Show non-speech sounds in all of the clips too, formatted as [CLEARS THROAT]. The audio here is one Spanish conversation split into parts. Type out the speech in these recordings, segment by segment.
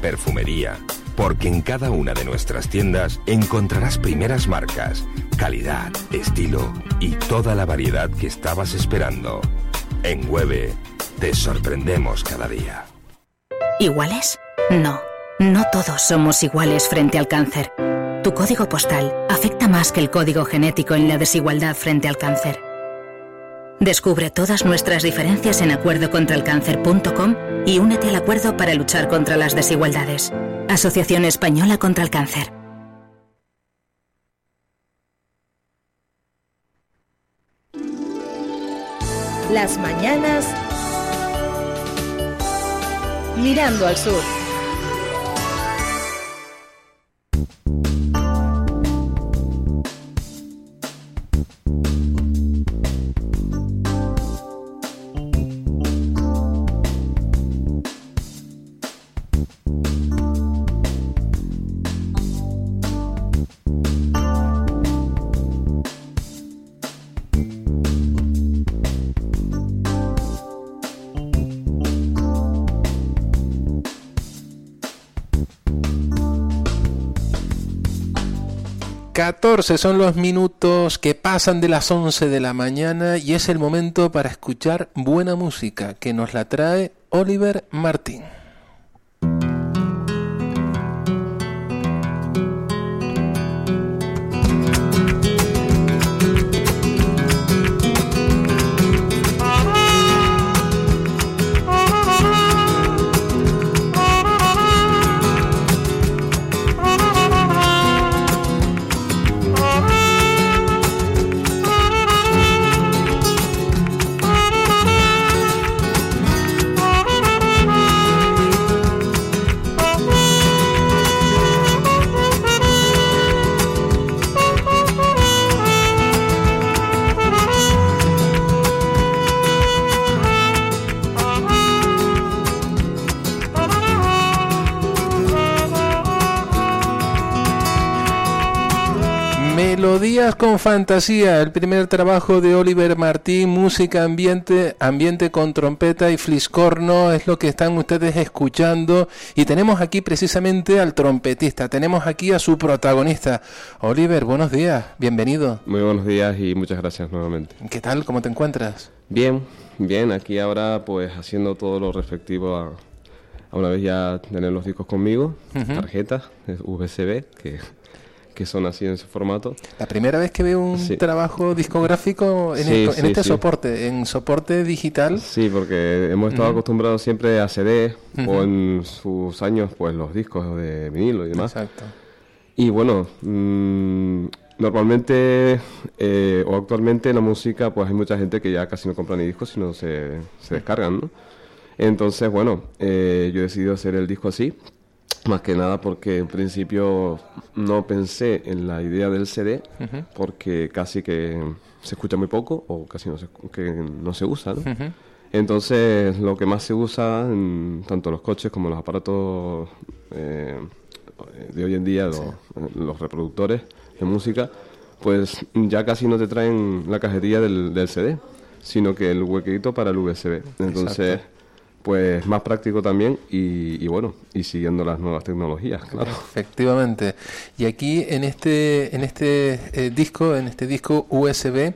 Perfumería. Porque en cada una de nuestras tiendas encontrarás primeras marcas, calidad, estilo y toda la variedad que estabas esperando. En Hueve, te sorprendemos cada día. ¿Iguales? No, no todos somos iguales frente al cáncer. Tu código postal afecta más que el código genético en la desigualdad frente al cáncer. Descubre todas nuestras diferencias en acuerdocontralcáncer.com y únete al acuerdo para luchar contra las desigualdades. Asociación Española contra el Cáncer. Las mañanas mirando al sur. Catorce son los minutos que pasan de las 11 de la mañana y es el momento para escuchar buena música que nos la trae Oliver Martín. Melodías con fantasía, el primer trabajo de Oliver Martín, música ambiente, ambiente con trompeta y fliscorno, es lo que están ustedes escuchando y tenemos aquí precisamente al trompetista, tenemos aquí a su protagonista. Oliver, buenos días, bienvenido. Muy buenos días y muchas gracias nuevamente. ¿Qué tal? ¿Cómo te encuentras? Bien, bien, aquí ahora pues haciendo todo lo respectivo a, a una vez ya tener los discos conmigo, tarjetas, USB, que que son así en ese formato. La primera vez que veo un trabajo discográfico en, en este soporte, en soporte digital. Sí, porque hemos estado acostumbrados siempre a CD o en sus años pues los discos de vinilo y demás. Exacto. Y bueno, mm, normalmente eh, o actualmente la música pues hay mucha gente que ya casi no compra ni discos sino se, se descargan, ¿no? Entonces, bueno, eh, yo he decidido hacer el disco así más que nada porque en principio no pensé en la idea del CD, porque casi que se escucha muy poco o casi no se, que no se usa, ¿no? Entonces, lo que más se usa, en tanto los coches como los aparatos eh, de hoy en día, los, reproductores de música, pues ya casi no te traen la cajetilla del, del CD, sino que el huequito para el USB. Entonces pues más práctico también y, bueno, y siguiendo las nuevas tecnologías, claro. Efectivamente. Y aquí en este, en este eh, disco, en este disco USB,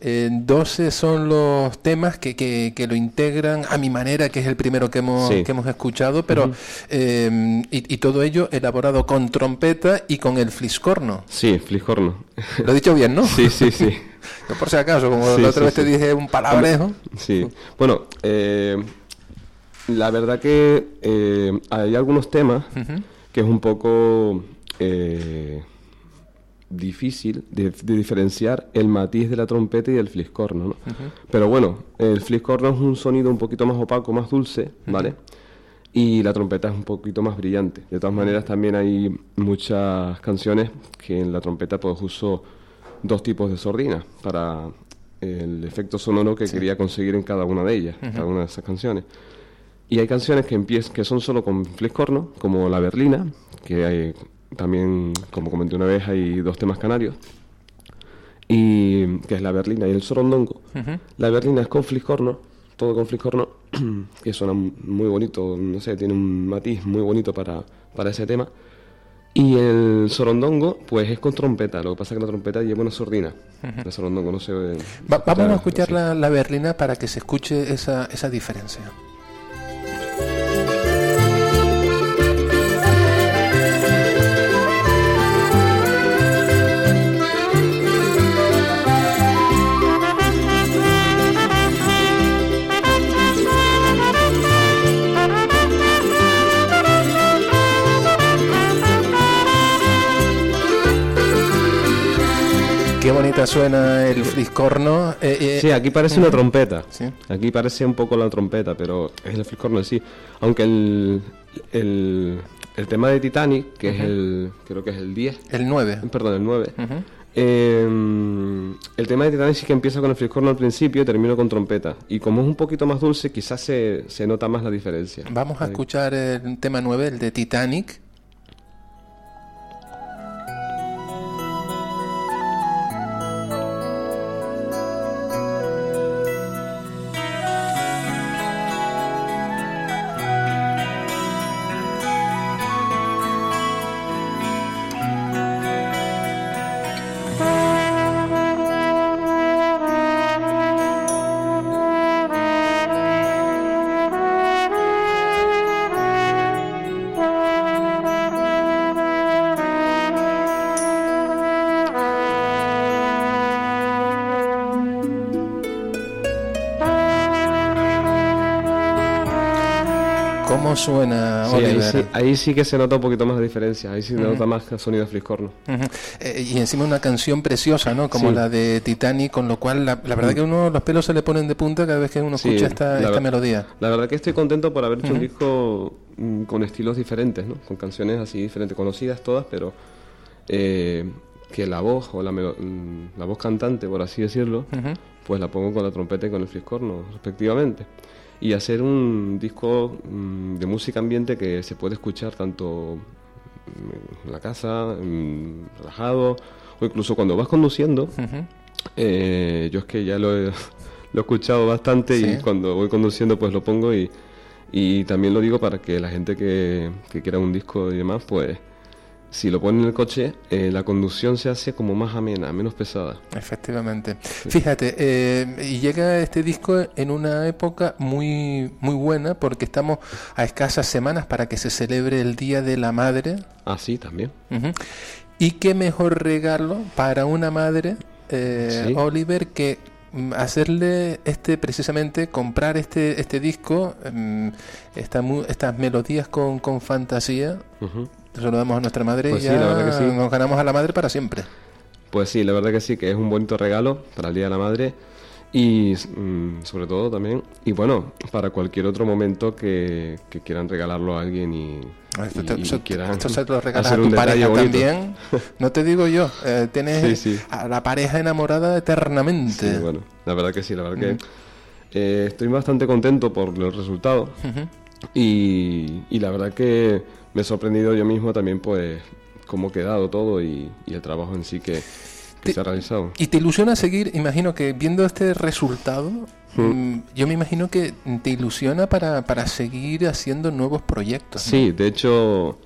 eh, 12 son los temas que, que, lo integran a mi manera, que es el primero que hemos, que hemos escuchado, pero em, y, todo ello elaborado con trompeta y con el fliscorno. Sí, fliscorno. Lo he dicho bien, ¿no? Sí, sí, sí. [LAUGHS] por si acaso, como la otra vez te dije un palabrejo. Sí. Bueno, eh, la verdad que eh, hay algunos temas que es un poco eh, difícil de, diferenciar el matiz de la trompeta y del fliscorno, ¿no? Pero bueno, el fliscorno es un sonido un poquito más opaco, más dulce, ¿vale? y la trompeta es un poquito más brillante. De todas maneras, también hay muchas canciones que en la trompeta pues uso dos tipos de sordina para el efecto sonoro que quería conseguir en cada una de ellas, cada una de esas canciones. Y hay canciones que empiezan, que son solo con fliscorno, como La Berlina, que hay también, como comenté una vez, hay dos temas canarios, y que es La Berlina y el Sorondongo. La Berlina es con fliscorno, todo con fliscorno, [CLEARS THROAT] que suena muy bonito, no sé, tiene un matiz muy bonito para, para ese tema. Y el sorondongo, pues es con trompeta. Lo que pasa es que la trompeta lleva una sordina. El sorondongo no se ve. vamos a escuchar la, la, berlina para que se escuche esa, esa diferencia. Qué bonita suena el fliscorno. Eh, eh, sí, aquí parece una trompeta. Aquí parece un poco la trompeta, pero es el fliscorno sí. Aunque el, el, tema de Titanic, que es el, creo que es el 10. El 9. Perdón, el 9. Em, el tema de Titanic sí que empieza con el fliscorno al principio y termina con trompeta. Y como es un poquito más dulce, quizás se, se nota más la diferencia. Vamos a escuchar el tema 9, el de Titanic. Suena, ahí sí, que se nota un poquito más la diferencia, ahí sí se nota más el sonido de fliscorno. Eh, y encima una canción preciosa, ¿no? Como la de Titanic, con lo cual la, verdad mm. que uno los pelos se le ponen de punta cada vez que uno escucha esta, esta melodía. La verdad que estoy contento por haber hecho un disco mm, con estilos diferentes, ¿no? Con canciones así diferentes, conocidas todas, pero eh, que la voz o la, mm, la voz cantante, por así decirlo, pues la pongo con la trompeta y con el fliscorno, respectivamente y hacer un disco mm, de música ambiente que se puede escuchar tanto en la casa, relajado, o incluso cuando vas conduciendo. Eh, yo es que ya lo he, lo he escuchado bastante y cuando voy conduciendo pues lo pongo y, y también lo digo para que la gente que, que quiera un disco y demás pues si lo ponen en el coche, eh, la conducción se hace como más amena, menos pesada. Efectivamente. Fíjate, eh, y llega este disco en una época muy, muy buena porque estamos a escasas semanas para que se celebre el Día de la Madre. Ah, sí, también. Y qué mejor regalo para una madre, eh, Oliver, que mm, hacerle este precisamente comprar este este disco mm, estas melodías con, con fantasía saludamos a nuestra madre pues y ya nos ganamos a la madre para siempre. Pues sí, la verdad que sí, que es un bonito regalo para el Día de la Madre y mm, sobre todo también, y bueno, para cualquier otro momento que, quieran regalarlo a alguien y, esto, quieran se lo regalas a tu pareja también. [LAUGHS] No te digo yo, eh, tienes a la pareja enamorada eternamente. Sí, bueno, la verdad que sí, la verdad que eh, estoy bastante contento por el resultado y, y la verdad que me he sorprendido yo mismo también, pues, cómo ha quedado todo y, el trabajo en sí que, se ha realizado. ¿Y te ilusiona seguir? Imagino que viendo este resultado, hmm. mm, yo me imagino que te ilusiona para, para seguir haciendo nuevos proyectos. Sí, de hecho,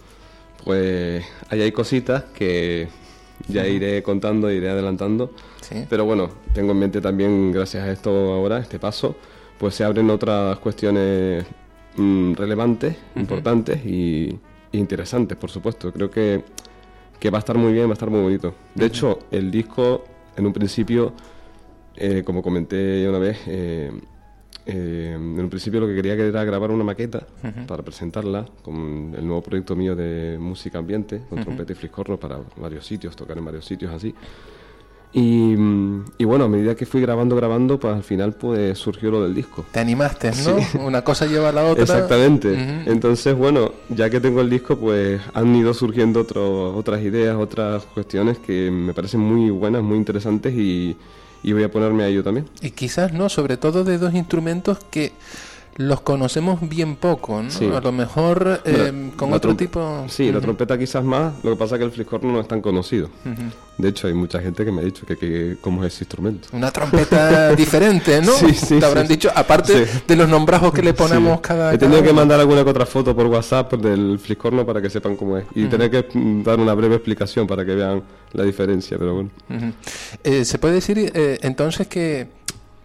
pues ahí hay cositas que ya iré contando, iré adelantando. Pero bueno, tengo en mente también, gracias a esto ahora, este paso, pues se abren otras cuestiones mm, relevantes, importantes y, interesantes, por supuesto. Creo que, que, va a estar muy bien, va a estar muy bonito. De hecho, el disco, en un principio, eh, como comenté una vez, eh, eh, en un principio lo que quería era grabar una maqueta para presentarla con el nuevo proyecto mío de música ambiente, con trompeta y fliscorno para varios sitios, tocar en varios sitios así. Y, y, bueno, a medida que fui grabando, grabando, pues al final pues surgió lo del disco. Te animaste, ¿no? [LAUGHS] Una cosa lleva a la otra. Exactamente. Entonces, bueno, ya que tengo el disco, pues han ido surgiendo otro, otras ideas, otras cuestiones que me parecen muy buenas, muy interesantes y, y voy a ponerme a ello también. Y quizás, ¿no? Sobre todo de dos instrumentos que los conocemos bien poco, ¿no? A lo mejor eh, con otro tipo... Sí, la trompeta quizás más, lo que pasa es que el fliscorno no es tan conocido. De hecho, hay mucha gente que me ha dicho que, que cómo es ese instrumento. Una trompeta [LAUGHS] diferente, ¿no? Sí, sí. Te habrán dicho, aparte de los nombrajos que le ponemos cada... He tenido que mandar alguna que otra foto por WhatsApp del fliscorno para que sepan cómo es. Y tener que dar una breve explicación para que vean la diferencia, pero bueno. Eh, Se puede decir eh, entonces que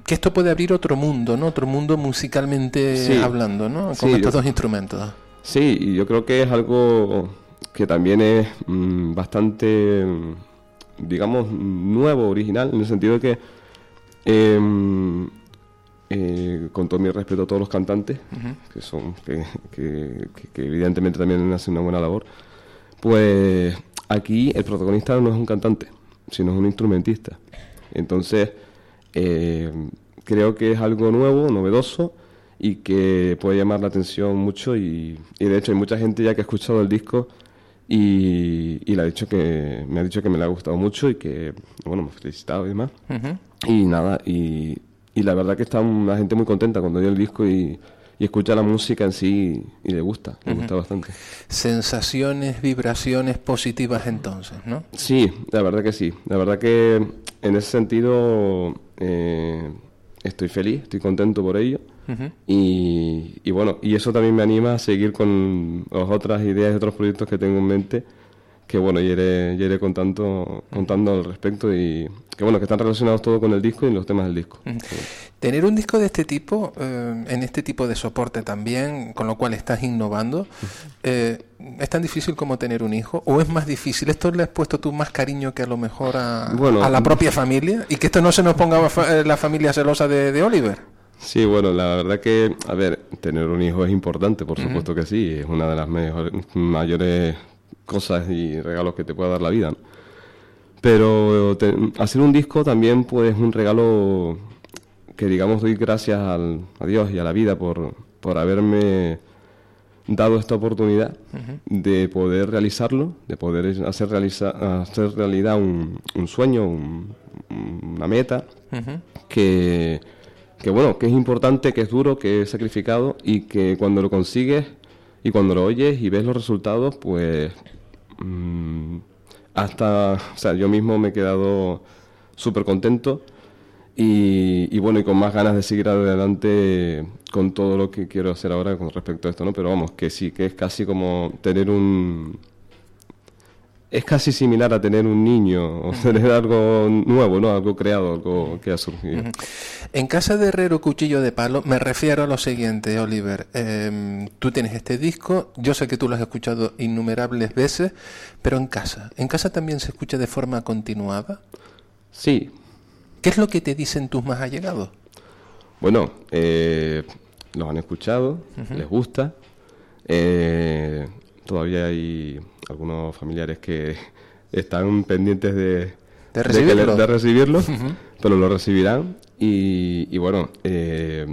que esto puede abrir otro mundo, ¿no? Otro mundo musicalmente hablando, ¿no? Con estos dos instrumentos. Sí, y yo creo que es algo que también es mm, bastante, mm, digamos, nuevo, original, en el sentido de que, em, eh, con todo mi respeto a todos los cantantes, que son, que, que, que, evidentemente también hacen una buena labor, pues aquí el protagonista no es un cantante, sino es un instrumentista. Entonces, eh, creo que es algo nuevo, novedoso y que puede llamar la atención mucho y, de hecho hay mucha gente ya que ha escuchado el disco y, le ha dicho que me ha dicho que me le ha gustado mucho y que bueno me ha felicitado y demás. Y nada y, y, la verdad que está una gente muy contenta cuando dio el disco y, y escucha la música en sí y le gusta, le gusta bastante. Sensaciones, vibraciones positivas entonces, ¿no? Sí, la verdad que sí. La verdad que en ese sentido eh, estoy feliz, estoy contento por ello. y, y, bueno, y eso también me anima a seguir con las otras ideas y otros proyectos que tengo en mente que bueno, ya iré, iré contando, contando al respecto y que bueno, que están relacionados todo con el disco y los temas del disco. Tener un disco de este tipo, eh, en este tipo de soporte también, con lo cual estás innovando, eh, ¿es tan difícil como tener un hijo? ¿O es más difícil? ¿Esto le has puesto tú más cariño que a lo mejor a, a la propia familia? ¿Y que esto no se nos ponga eh, la familia celosa de, de Oliver? Sí, bueno, la verdad que, a ver, tener un hijo es importante, por supuesto que sí, es una de las mejores, mayores cosas y regalos que te pueda dar la vida. Pero hacer un disco también pues un regalo que digamos doy gracias al, a Dios y a la vida por, por haberme dado esta oportunidad de poder realizarlo, de poder hacer, hacer realidad un, un sueño, una meta, que, que bueno, que es importante, que es duro, que es sacrificado y que cuando lo consigues y cuando lo oyes y ves los resultados, pues Mm, hasta, o sea, yo mismo me he quedado súper contento y, bueno, y con más ganas de seguir adelante con todo lo que quiero hacer ahora con respecto a esto, ¿no? Pero vamos, que sí, que es casi como tener un, es casi similar a tener un niño o tener algo nuevo, ¿no? Algo creado, algo que ha surgido. En casa de Herrero Cuchillo de Palo me refiero a lo siguiente, Oliver. Em, tú tienes este disco, yo sé que tú lo has escuchado innumerables veces, pero en casa, ¿en casa también se escucha de forma continuada? Sí. ¿Qué es lo que te dicen tus más allegados? Bueno, eh, los han escuchado, les gusta. Eh, todavía hay algunos familiares que [LAUGHS] están pendientes de, de recibirlo, pero lo recibirán y, bueno, eh,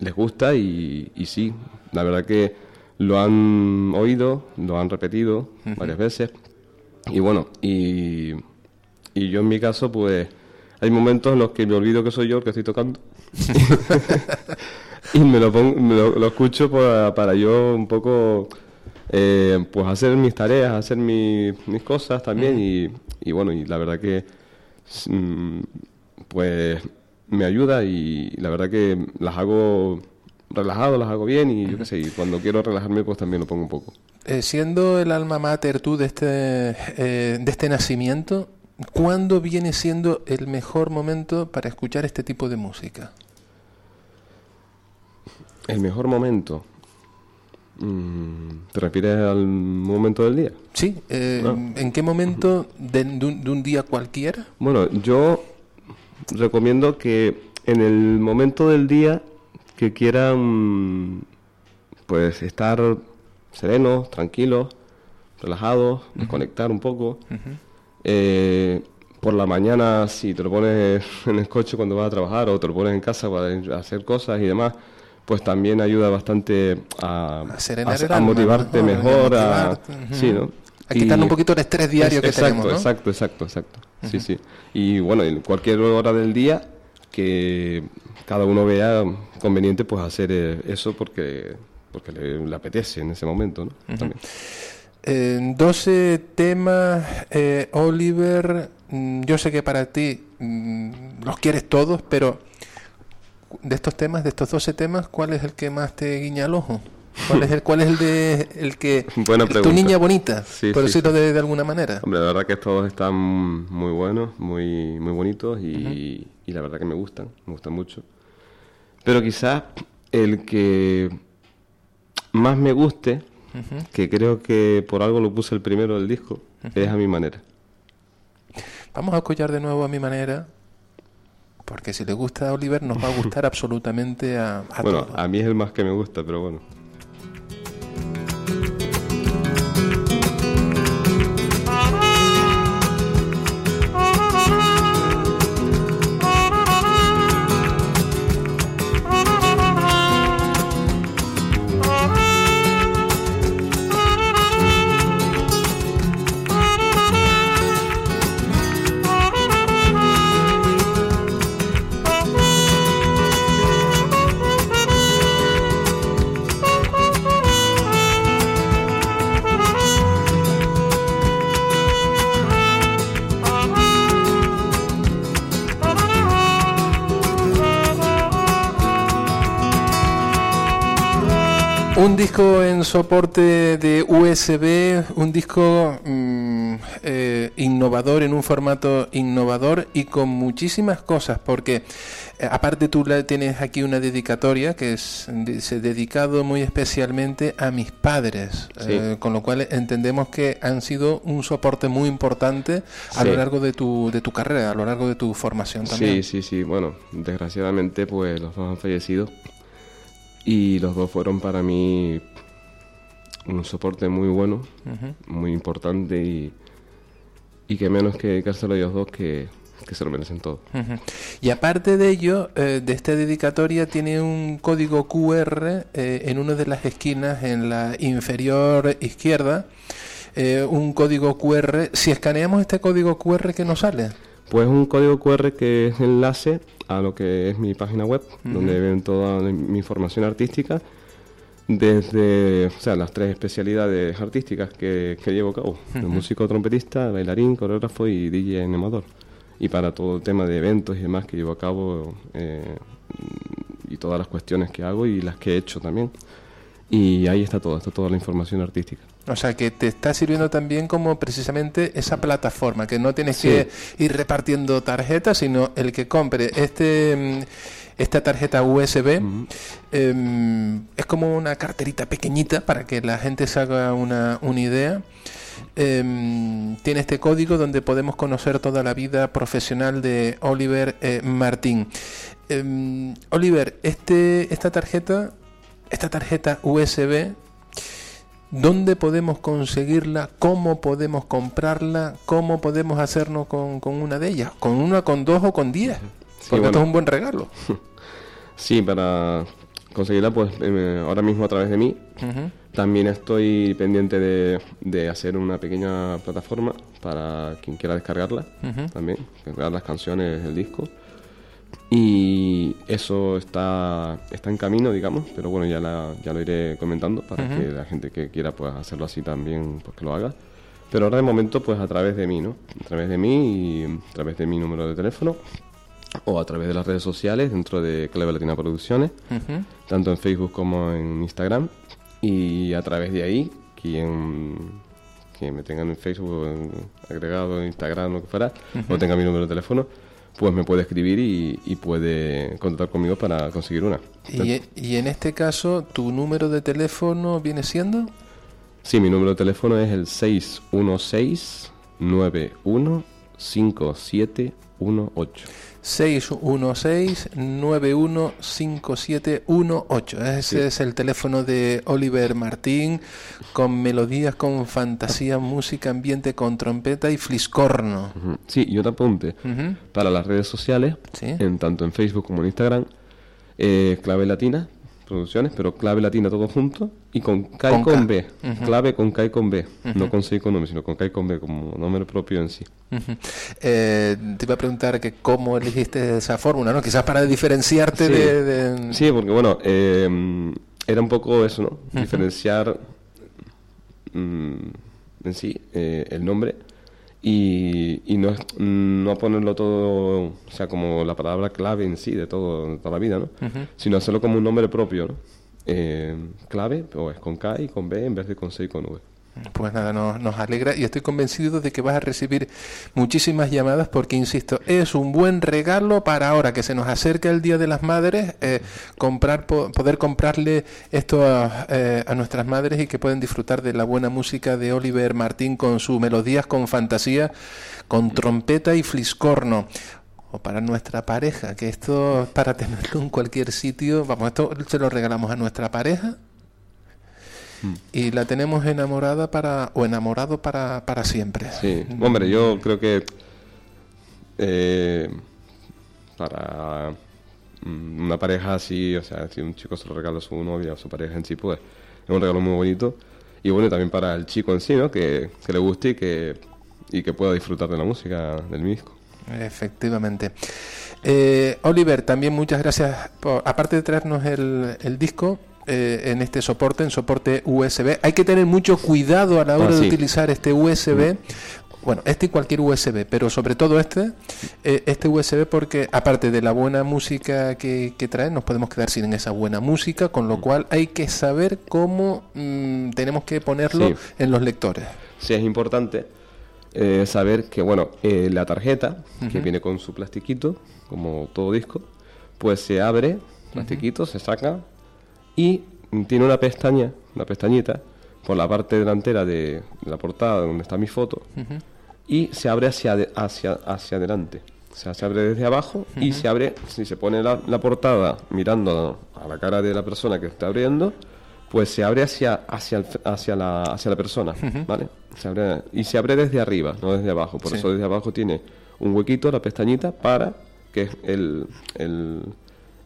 les gusta y, sí, la verdad que lo han oído, lo han repetido varias veces y bueno, y, y yo en mi caso pues hay momentos en los que me olvido que soy yo el que estoy tocando. [LAUGHS] [LAUGHS] Y me lo, pongo, lo, escucho para, para yo un poco eh, pues hacer mis tareas, hacer mis cosas también y, bueno, y la verdad que mm, pues me ayuda y la verdad que las hago relajado, las hago bien y yo qué sé, y cuando quiero relajarme pues también lo pongo un poco. Eh, siendo el alma mater tú de este, eh, de este nacimiento, ¿cuándo viene siendo el mejor momento para escuchar este tipo de música? El mejor momento. ¿Te refieres al momento del día? Sí, eh, ah. ¿en qué momento de, un, día cualquiera? Bueno, yo recomiendo que en el momento del día que quieran pues estar serenos, tranquilos, relajados, desconectar un poco, eh, por la mañana, si te lo pones en el coche cuando vas a trabajar o te lo pones en casa para hacer cosas y demás, pues también ayuda bastante a, a, motivarte mejor, a, sí, ¿no? a quitarle un poquito el estrés diario que exacto, tenemos. Exacto, exacto, exacto. Sí, sí. Y bueno, en cualquier hora del día que cada uno vea conveniente pues hacer eh, eso porque porque le, apetece en ese momento, ¿no? También. 12 temas, eh, Oliver, mm, yo sé que para ti mm, los quieres todos, pero de estos temas, de estos 12 temas, ¿cuál es el que más te guiña el ojo? ¿Cuál es el, cuál es el de el que [LAUGHS] tu niña bonita, por decirlo De, alguna manera? Hombre, la verdad que todos están muy buenos, muy muy bonitos y, y la verdad que me gustan, me gustan mucho. Pero quizás el que más me guste que creo que por algo lo puse el primero del disco, es a mi manera. Vamos a escuchar de nuevo a mi manera, porque si le gusta a Oliver nos va a gustar absolutamente a, a Bueno, a mí es el más que me gusta, pero bueno. Un disco en soporte de USB, un disco mm, eh, innovador, en un formato innovador y con muchísimas cosas, porque eh, aparte tú tienes aquí una dedicatoria que es dedicado muy especialmente a mis padres, eh, con lo cual entendemos que han sido un soporte muy importante a lo largo de tu, de tu carrera, a lo largo de tu formación también. Sí, sí, sí, bueno, desgraciadamente pues los dos han fallecido y los dos fueron para mí un soporte muy bueno, muy importante y, y que menos que dedicárselo a ellos dos que, que se lo merecen todo. Y aparte de ello, eh, de esta dedicatoria tiene un código QR eh, en una de las esquinas en la inferior izquierda, eh, un código QR. Si escaneamos este código QR, ¿qué nos sale? Pues un código QR que es enlace a lo que es mi página web, donde ven toda mi información artística, desde o sea, las tres especialidades artísticas que, llevo a cabo, músico trompetista, bailarín, coreógrafo y DJ animador. Y para todo el tema de eventos y demás que llevo a cabo eh, y todas las cuestiones que hago y las que he hecho también. Y ahí está todo, está toda la información artística. O sea, que te está sirviendo también como precisamente esa plataforma, que no tienes que ir repartiendo tarjetas, sino el que compre este mm, esta tarjeta USB em, es como una carterita pequeñita para que la gente se haga una, una idea. Em, tiene este código donde podemos conocer toda la vida profesional de Oliver eh, Martín. Em, Oliver, este, esta tarjeta, esta tarjeta USB ¿Dónde podemos conseguirla? ¿Cómo podemos comprarla? ¿Cómo podemos hacernos con, una de ellas? ¿Con una, con dos o con diez? Porque esto es un buen regalo. [LAUGHS] Sí, para conseguirla, pues eh, ahora mismo a través de mí. También estoy pendiente de, hacer una pequeña plataforma para quien quiera descargarla. También, descargar las canciones, el disco. Y eso está, está en camino, digamos, pero bueno, ya, ya lo iré comentando para que la gente que quiera pues hacerlo así también, pues que lo haga. Pero ahora de momento, pues a través de mí, ¿no? A través de mí y a través de mi número de teléfono o a través de las redes sociales dentro de Clave Latina Producciones, tanto en Facebook como en Instagram. Y a través de ahí, quien, quien me tenga en Facebook agregado, en Instagram, lo que fuera, o tenga mi número de teléfono, pues me puede escribir y, puede contactar conmigo para conseguir una. ¿Y, en este caso, tu número de teléfono viene siendo? Sí, mi número de teléfono es el 616 91 5718. 616-915718. Ese es el teléfono de Oliver Martín, con melodías, con fantasía, [LAUGHS] música, ambiente, con trompeta y fliscorno. Sí, y otro apunte. Para las redes sociales, en, tanto en Facebook como en Instagram, eh, clave latina, producciones, pero clave latina todo junto y con K y con, B. Clave con K y con B. No con C y con nombre, sino con K y con B como nombre propio en sí. Eh, te iba a preguntar que cómo elegiste esa fórmula, ¿no? Quizás para diferenciarte de, Sí, porque bueno, eh, era un poco eso, ¿no? Diferenciar mm, en sí eh, el nombre y, y no, no ponerlo todo, o sea, como la palabra clave en sí de todo, toda la vida, ¿no? Sino hacerlo como un nombre propio, ¿no? Eh, clave, o es con K y con B en vez de con C y con V. Pues nada, nos, alegra y estoy convencido de que vas a recibir muchísimas llamadas porque, insisto, es un buen regalo para ahora que se nos acerca el Día de las Madres, eh, comprar, poder comprarle esto a, eh, a, nuestras madres y que pueden disfrutar de la buena música de Oliver Martín con sus melodías con fantasía, con trompeta y fliscorno. O para nuestra pareja, que esto para tenerlo en cualquier sitio, vamos, esto se lo regalamos a nuestra pareja Mm. y la tenemos enamorada para o enamorado para, para siempre. Sí, hombre, yo creo que eh, para mm, una pareja así, o sea, si un chico se lo regala a su novia o su pareja en sí, pues es un regalo muy bonito. Y bueno, también para el chico en sí, ¿no? Que, le guste y que, y que pueda disfrutar de la música del disco. Efectivamente. Eh, Oliver, también muchas gracias, por, aparte de traernos el, el disco, eh, en este soporte, en soporte USB. Hay que tener mucho cuidado a la hora ah, de utilizar este USB. Bueno, este y cualquier USB, pero sobre todo este, eh, este USB porque aparte de la buena música que, trae, nos podemos quedar sin esa buena música, con lo mm. cual hay que saber cómo mm, tenemos que ponerlo en los lectores. Sí, es importante eh, saber que, bueno, la tarjeta, que viene con su plastiquito, como todo disco, pues se abre, plastiquito, se saca, y tiene una pestaña, una pestañita, por la parte delantera de, la portada donde está mi foto y se abre hacia, hacia, hacia adelante. O sea, se abre desde abajo y se abre, si se pone la, portada mirando a la cara de la persona que está abriendo, pues se abre hacia, hacia, hacia, la, hacia la persona, ¿vale? Se abre, y se abre desde arriba, no desde abajo. Por eso desde abajo tiene un huequito, la pestañita, para que el, el,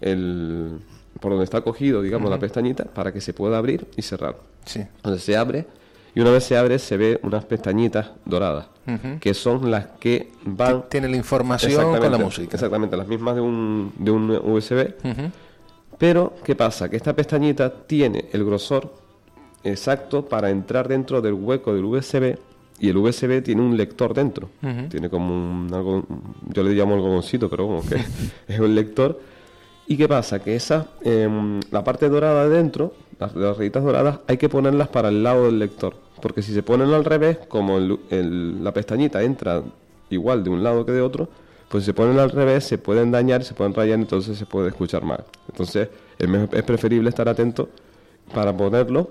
el por donde está cogido, digamos, la pestañita, para que se pueda abrir y cerrar. Sí. Entonces se abre y una vez se abre se ve unas pestañitas doradas, que son las que van... Tiene la información con la música. Exactamente, las mismas de un, de un USB. Pero, ¿qué pasa? Que esta pestañita tiene el grosor exacto para entrar dentro del hueco del USB y el USB tiene un lector dentro. Tiene como un algo, yo le llamo algodoncito, pero como que [LAUGHS] es un lector ¿Y qué pasa? Que esa, em, la parte dorada de dentro, las, rayitas doradas, hay que ponerlas para el lado del lector. Porque si se ponen al revés, como la pestañita entra igual de un lado que de otro, pues si se ponen al revés, se pueden dañar, se pueden rayar, entonces se puede escuchar mal. Entonces es preferible estar atento para ponerlo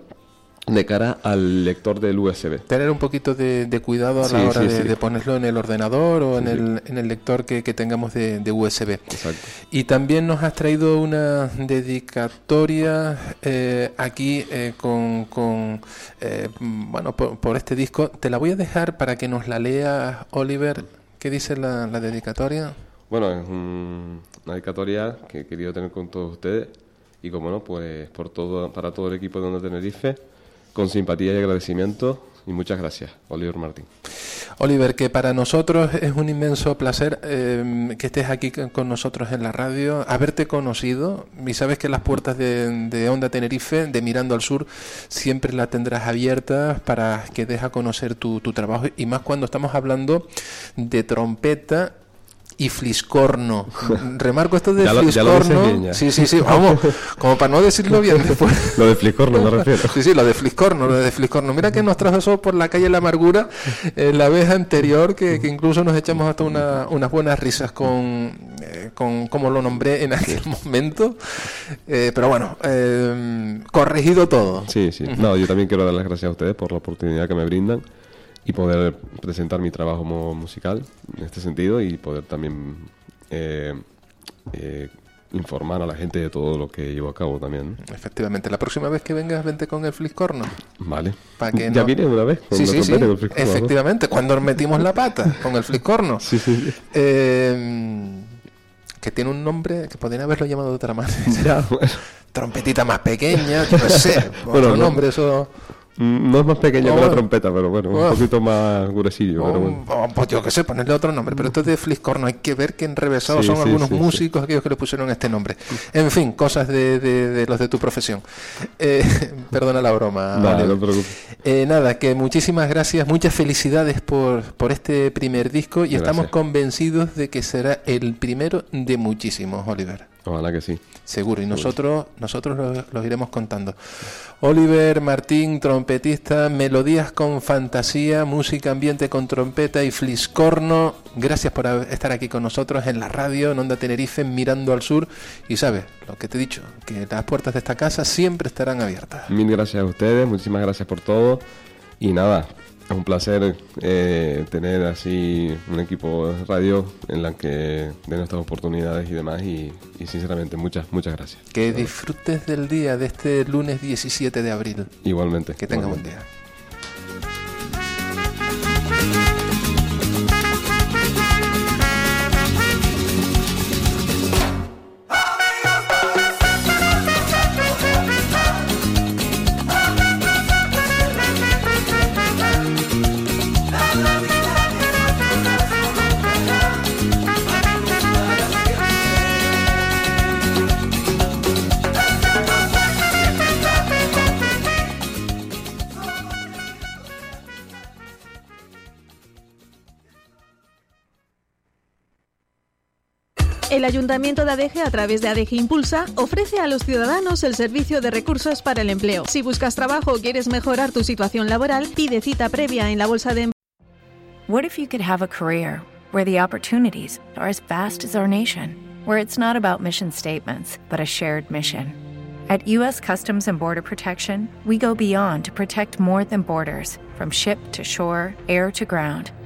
de cara al lector del USB. Tener un poquito de, cuidado a la hora de, ponerlo en el ordenador o en el, en, el, lector que, tengamos de, USB. Exacto. Y también nos has traído una dedicatoria eh, aquí eh, con, con eh, bueno, por, este disco. Te la voy a dejar para que nos la lea Oliver. ¿Qué dice la, dedicatoria? Bueno, es una dedicatoria que he querido tener con todos ustedes y como no, pues por todo, para todo el equipo de Onda Tenerife con simpatía y agradecimiento y muchas gracias, Oliver Martín. Oliver, que para nosotros es un inmenso placer eh, que estés aquí con nosotros en la radio, haberte conocido y sabes que las puertas de, Onda Tenerife, de Mirando al Sur, siempre las tendrás abiertas para que dejes a conocer tu trabajo y más cuando estamos hablando de trompeta y fliscorno. [LAUGHS] Remarco esto de fliscorno. sí, sí, sí, vamos, [LAUGHS] como para no decirlo bien después. lo de fliscorno me refiero. Sí, sí, lo de fliscorno, lo de fliscorno. Mira que nos trajo por la calle La Amargura eh, la vez anterior, que, incluso nos echamos hasta una, unas buenas risas con, eh, con cómo lo nombré en aquel momento. Eh, pero bueno, corregido todo. Sí, sí. No, yo también quiero dar las gracias a ustedes por la oportunidad que me brindan y poder presentar mi trabajo musical en este sentido y poder también eh, eh, informar a la gente de todo lo que llevo a cabo también. Efectivamente, la próxima vez que vengas, vente con el fliscorno. Vale. ya vine una vez con sí, sí, sí. Efectivamente, cuando metimos la pata con el fliscorno. [LAUGHS] sí, sí. Eh, que tiene un nombre que podrían haberlo llamado de otra manera. [LAUGHS] Trompetita más pequeña, yo sé. [LAUGHS] bueno, otro nombre, eso. Mm, no es más pequeño que la trompeta, pero bueno, un poquito más gruesillo. Oh, pues yo qué sé, ponerle otro nombre. Pero esto de Fliscorno hay que ver que enrevesado son algunos músicos aquellos que le pusieron este nombre. En fin, cosas de, de, los de tu profesión. Eh, [LAUGHS] perdona la broma. Nada, no eh, nada, que muchísimas gracias, muchas felicidades por, por este primer disco y estamos convencidos de que será el primero de muchísimos, Oliver. Ojalá que sí. Seguro, y nosotros, nosotros los, iremos contando. Oliver Martín, trompetista, melodías con fantasía, música ambiente con trompeta y fliscorno. Gracias por estar aquí con nosotros en la radio, en Onda Tenerife, mirando al sur. Y sabes, lo que te he dicho, que las puertas de esta casa siempre estarán abiertas. Mil gracias a ustedes, muchísimas gracias por todo. Y nada, es un placer eh, tener así un equipo de radio en la que den estas oportunidades y demás y, sinceramente muchas muchas gracias. Que disfrutes del día de este lunes 17 de abril. Igualmente. Que tenga buen día. Ayuntamiento de Adeje, a través de Adeje Impulsa, ofrece a los ciudadanos el servicio de recursos para el empleo. Si buscas trabajo o quieres mejorar tu situación laboral, pide cita previa en la bolsa de What if you could have a career where the opportunities are as vast as our nation, where it's not about mission statements, but a shared mission? At U.S. Customs and Border Protection, we go beyond to protect more than borders, from ship to shore, air to ground